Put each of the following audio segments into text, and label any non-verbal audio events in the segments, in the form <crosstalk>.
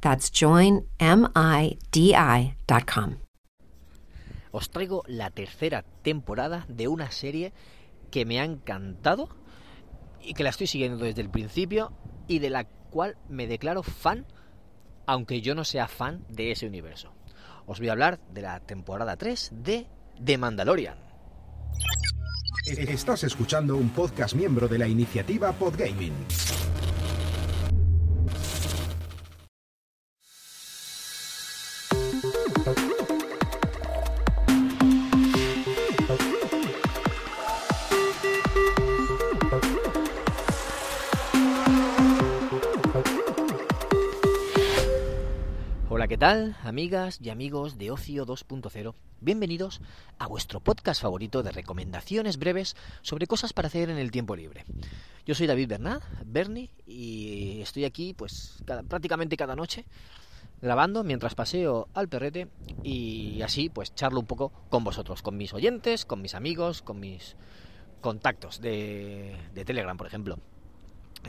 That's joinmidi.com. Os traigo la tercera temporada de una serie que me ha encantado y que la estoy siguiendo desde el principio y de la cual me declaro fan, aunque yo no sea fan de ese universo. Os voy a hablar de la temporada 3 de The Mandalorian. Estás escuchando un podcast miembro de la iniciativa Podgaming. Hola, ¿qué tal, amigas y amigos de Ocio 2.0? Bienvenidos a vuestro podcast favorito de recomendaciones breves sobre cosas para hacer en el tiempo libre. Yo soy David Bernat, Bernie, y estoy aquí pues prácticamente cada noche grabando mientras paseo al perrete y así pues charlo un poco con vosotros, con mis oyentes, con mis amigos, con mis contactos de, de Telegram, por ejemplo.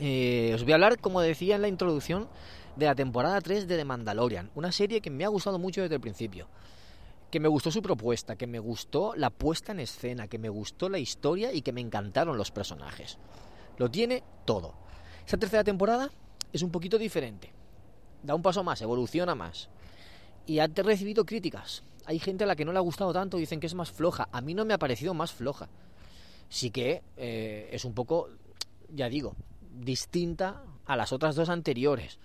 Eh, os voy a hablar, como decía en la introducción, de la temporada 3 de The Mandalorian, una serie que me ha gustado mucho desde el principio. Que me gustó su propuesta, que me gustó la puesta en escena, que me gustó la historia y que me encantaron los personajes. Lo tiene todo. Esta tercera temporada es un poquito diferente. Da un paso más, evoluciona más. Y ha recibido críticas. Hay gente a la que no le ha gustado tanto, dicen que es más floja. A mí no me ha parecido más floja. Sí que eh, es un poco, ya digo, distinta a las otras dos anteriores.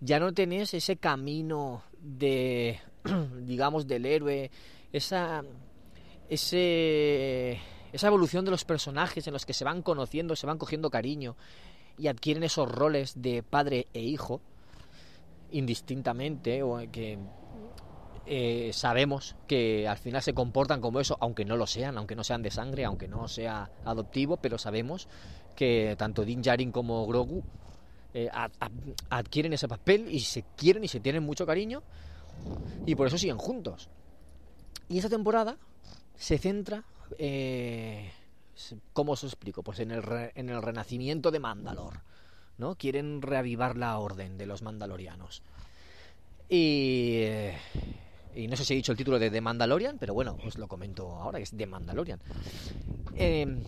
Ya no tenés ese camino de, <clears throat> digamos, del héroe, esa, esa evolución de los personajes en los que se van conociendo, se van cogiendo cariño y adquieren esos roles de padre e hijo indistintamente o que eh, sabemos que al final se comportan como eso, aunque no lo sean, aunque no sean de sangre, aunque no sea adoptivo, pero sabemos que tanto Din Djarin como Grogu eh, ad- ad- adquieren ese papel y se quieren y se tienen mucho cariño y por eso siguen juntos. Y esta temporada se centra, eh, ¿cómo os explico? Pues en el, re- en el renacimiento de Mandalor, ¿no? Quieren reavivar la orden de los mandalorianos. Y, eh, y no sé si he dicho el título de The Mandalorian, pero bueno, os lo comento ahora, que es The Mandalorian. Eh,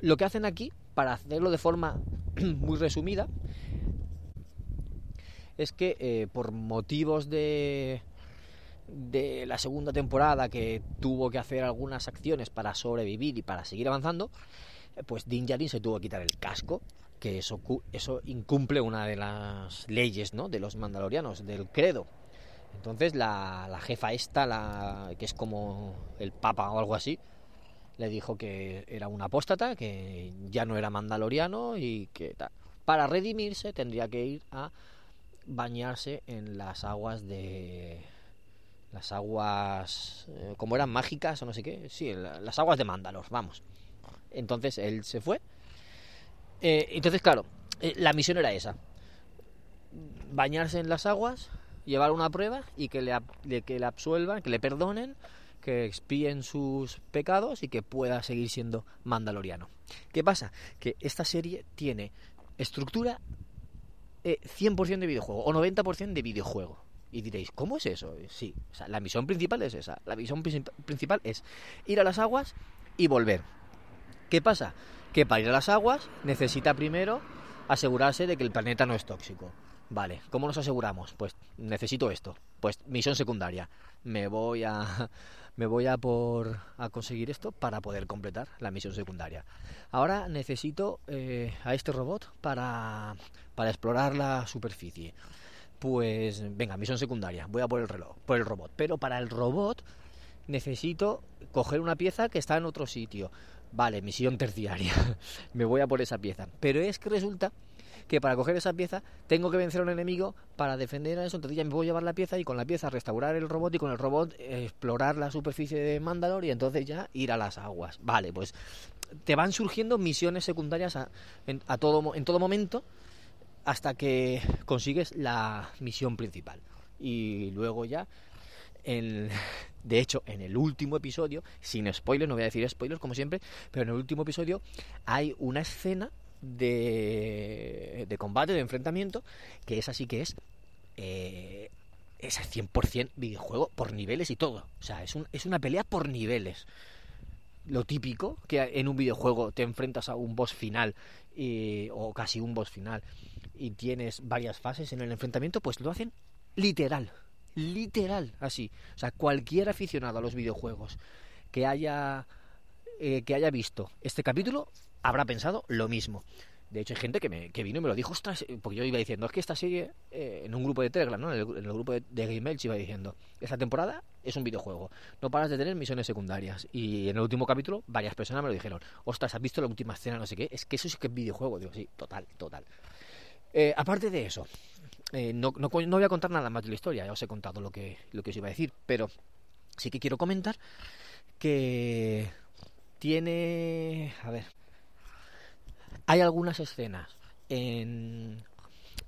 lo que hacen aquí, para hacerlo de forma <clears throat> muy resumida, es que eh, por motivos de, de la segunda temporada que tuvo que hacer algunas acciones para sobrevivir y para seguir avanzando, eh, pues Din Djarin se tuvo que quitar el casco, que eso, eso incumple una de las leyes ¿no? de los mandalorianos, del credo. Entonces la, jefa esta, la, que es como el papa o algo así, le dijo que era un apóstata, que ya no era mandaloriano y que. Para redimirse tendría que ir a bañarse en las aguas de las aguas eh, como eran mágicas o no sé qué sí la- las aguas de Mandalor vamos entonces él se fue Eh, entonces claro eh, la misión era esa bañarse en las aguas llevar una prueba y que le, que absuelvan que le perdonen que expíen sus pecados y que pueda seguir siendo mandaloriano qué pasa que esta serie tiene estructura eh, 100% de videojuego o 90% de videojuego. Y diréis, ¿cómo es eso? Sí, o sea, la misión principal es esa. La misión princip- principal es ir a las aguas y volver. ¿Qué pasa? Que para ir a las aguas necesita primero asegurarse de que el planeta no es tóxico. Vale, ¿cómo nos aseguramos? Pues necesito esto. Pues misión secundaria. Me voy a <laughs> me voy a por a conseguir esto para poder completar la misión secundaria. Ahora necesito eh, a este robot para para explorar la superficie. Pues venga, misión secundaria. Voy a por el reloj, por el robot. Pero para el robot necesito coger una pieza que está en otro sitio. Vale, misión terciaria. <laughs> me voy a por esa pieza. Pero es que resulta que para coger esa pieza tengo que vencer a un enemigo para defender a eso, entonces ya me puedo llevar la pieza y con la pieza restaurar el robot y con el robot explorar la superficie de Mandalor y entonces ya ir a las aguas. Vale, pues te van surgiendo misiones secundarias a, a todo, en todo momento hasta que consigues la misión principal. Y luego ya en, de hecho, en el último episodio, sin spoilers, no voy a decir spoilers como siempre, pero en el último episodio hay una escena de, combate, de enfrentamiento, que es así que es... Eh, es 100% videojuego por niveles y todo. O sea, es, un, es una pelea por niveles. Lo típico, que en un videojuego te enfrentas a un boss final y, o casi un boss final y tienes varias fases en el enfrentamiento, pues lo hacen literal. Literal, así. O sea, cualquier aficionado a los videojuegos que haya, eh, que haya visto este capítulo habrá pensado lo mismo. De hecho, hay gente que, me, que vino y me lo dijo, ostras, eh, porque yo iba diciendo, es que esta serie, eh, en un grupo de Telegram, ¿no? en, el, grupo de, Game Elch iba diciendo, esta temporada es un videojuego, no paras de tener misiones secundarias. Y en el último capítulo, varias personas me lo dijeron, ostras, ¿has visto la última escena? No sé qué, es que eso sí que es videojuego. Digo, sí, total, total. aparte de eso, no, no, no, voy a contar nada más de la historia, ya os he contado lo que, lo que os iba a decir, pero sí que quiero comentar que tiene... A ver, hay algunas escenas en,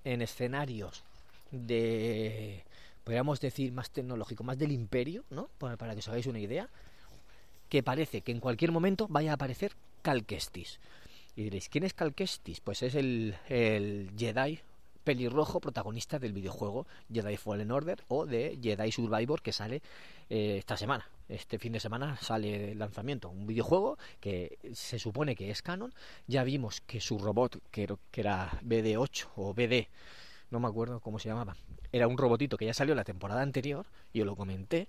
en escenarios de, podríamos decir, más tecnológico, más del imperio, ¿no? Para, para, que os hagáis una idea, que parece que en cualquier momento vaya a aparecer Cal Kestis. Y diréis, ¿quién es Cal Kestis? Pues es el, el Jedi pelirrojo protagonista del videojuego Jedi Fallen Order o de Jedi Survivor que sale eh, esta semana. Este fin de semana sale el lanzamiento. Un videojuego que se supone que es canon. Ya vimos que su robot, que, era BD8 o BD, no me acuerdo cómo se llamaba, era un robotito que ya salió la temporada anterior, yo lo comenté.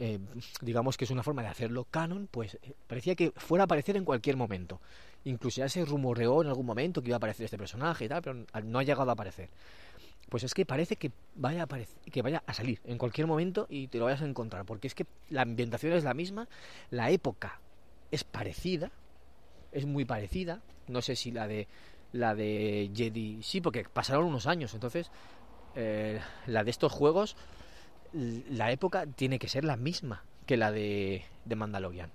Eh, digamos que es una forma de hacerlo canon, pues eh, parecía que fuera a aparecer en cualquier momento. Incluso se rumoreó en algún momento que iba a aparecer este personaje y tal, pero no ha llegado a aparecer. Pues es que parece que vaya a que vaya a salir en cualquier momento y te lo vayas a encontrar, porque es que la ambientación es la misma, la época es parecida, es muy parecida, no sé si la de la de Jedi, sí, porque pasaron unos años, entonces eh, la de estos juegos la época tiene que ser la misma que la de Mandalorian.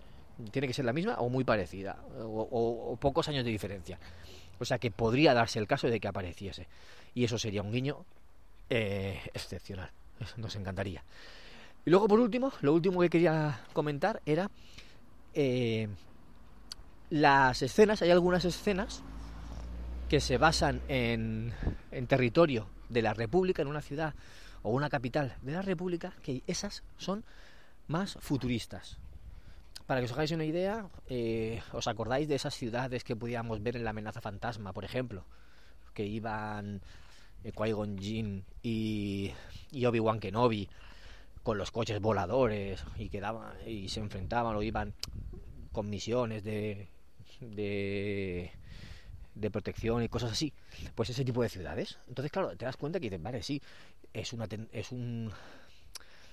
Tiene que ser la misma o muy parecida, o, pocos años de diferencia. O sea que podría darse el caso de que apareciese. Y eso sería un guiño eh, excepcional. nos encantaría. Y luego, por último, lo último que quería comentar era eh, las escenas. Hay algunas escenas que se basan en, en territorio de la República, en una ciudad o una capital de la República, que esas son más futuristas. Para que os hagáis una idea, eh, ¿os acordáis de esas ciudades que podíamos ver en la amenaza fantasma, por ejemplo? Que iban eh, Qui-Gon y, Obi-Wan Kenobi con los coches voladores y, quedaban, y se enfrentaban o iban con misiones de, de de protección y cosas así, pues ese tipo de ciudades. Entonces, claro, te das cuenta que dices, vale, sí, es una, es un,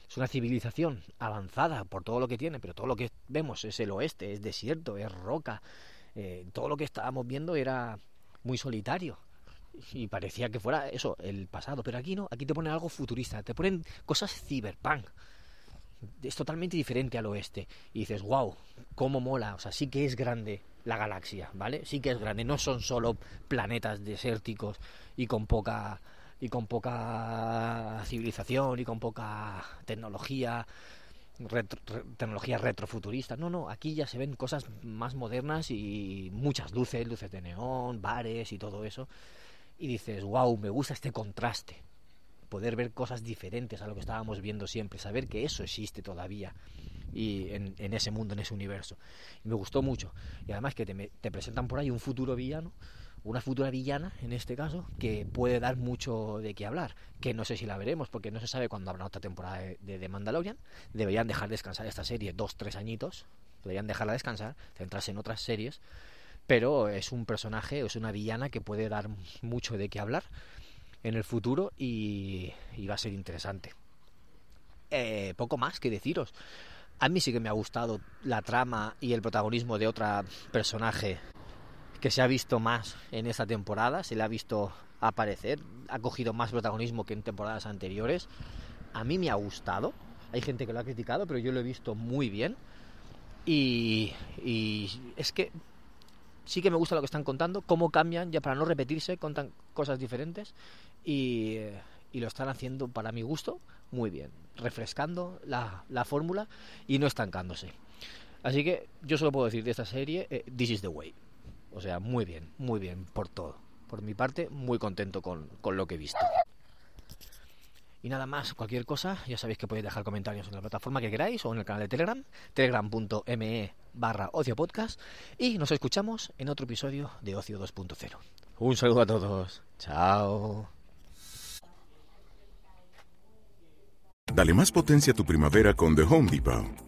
es una civilización avanzada por todo lo que tiene, pero todo lo que vemos es el oeste, es desierto, es roca. Eh, todo lo que estábamos viendo era muy solitario y parecía que fuera eso, el pasado, pero aquí no, aquí te ponen algo futurista, te ponen cosas cyberpunk. Es totalmente diferente al oeste. Y dices, wow, cómo mola. O sea, sí que es grande la galaxia, ¿vale? Sí que es grande. No son solo planetas desérticos y con poca y con poca civilización y con poca tecnología, tecnología retrofuturista. No, no, aquí ya se ven cosas más modernas y muchas luces, luces de neón, bares y todo eso. Y dices, wow, me gusta este contraste. Poder ver cosas diferentes a lo que estábamos viendo siempre, saber que eso existe todavía y en, ese mundo, en ese universo. Me gustó mucho. Y además que te presentan por ahí un futuro villano una futura villana, en este caso, que puede dar mucho de qué hablar. Que no sé si la veremos, porque no se sabe cuándo habrá otra temporada de, de Mandalorian. Deberían dejar descansar esta serie dos, tres añitos. Deberían dejarla descansar, centrarse en otras series. Pero es un personaje, es una villana que puede dar mucho de qué hablar en el futuro y, y va a ser interesante. Eh, poco más que deciros. A mí sí que me ha gustado la trama y el protagonismo de otra personaje que se ha visto más en esta temporada, se le ha visto aparecer, ha cogido más protagonismo que en temporadas anteriores. A mí me ha gustado, hay gente que lo ha criticado, pero yo lo he visto muy bien. Y, es que sí que me gusta lo que están contando, cómo cambian, ya para no repetirse, contan cosas diferentes y, lo están haciendo para mi gusto muy bien, refrescando la, la fórmula y no estancándose. Así que yo solo puedo decir de esta serie, eh, This is the way. O sea, muy bien, muy bien por todo. Por mi parte, muy contento con, con lo que he visto. Y nada más, cualquier cosa, ya sabéis que podéis dejar comentarios en la plataforma que queráis o en el canal de Telegram, telegram.me barra Ocio Podcast. Y nos escuchamos en otro episodio de Ocio 2.0. Un saludo a todos. Chao. Dale más potencia a tu primavera con The Home Depot.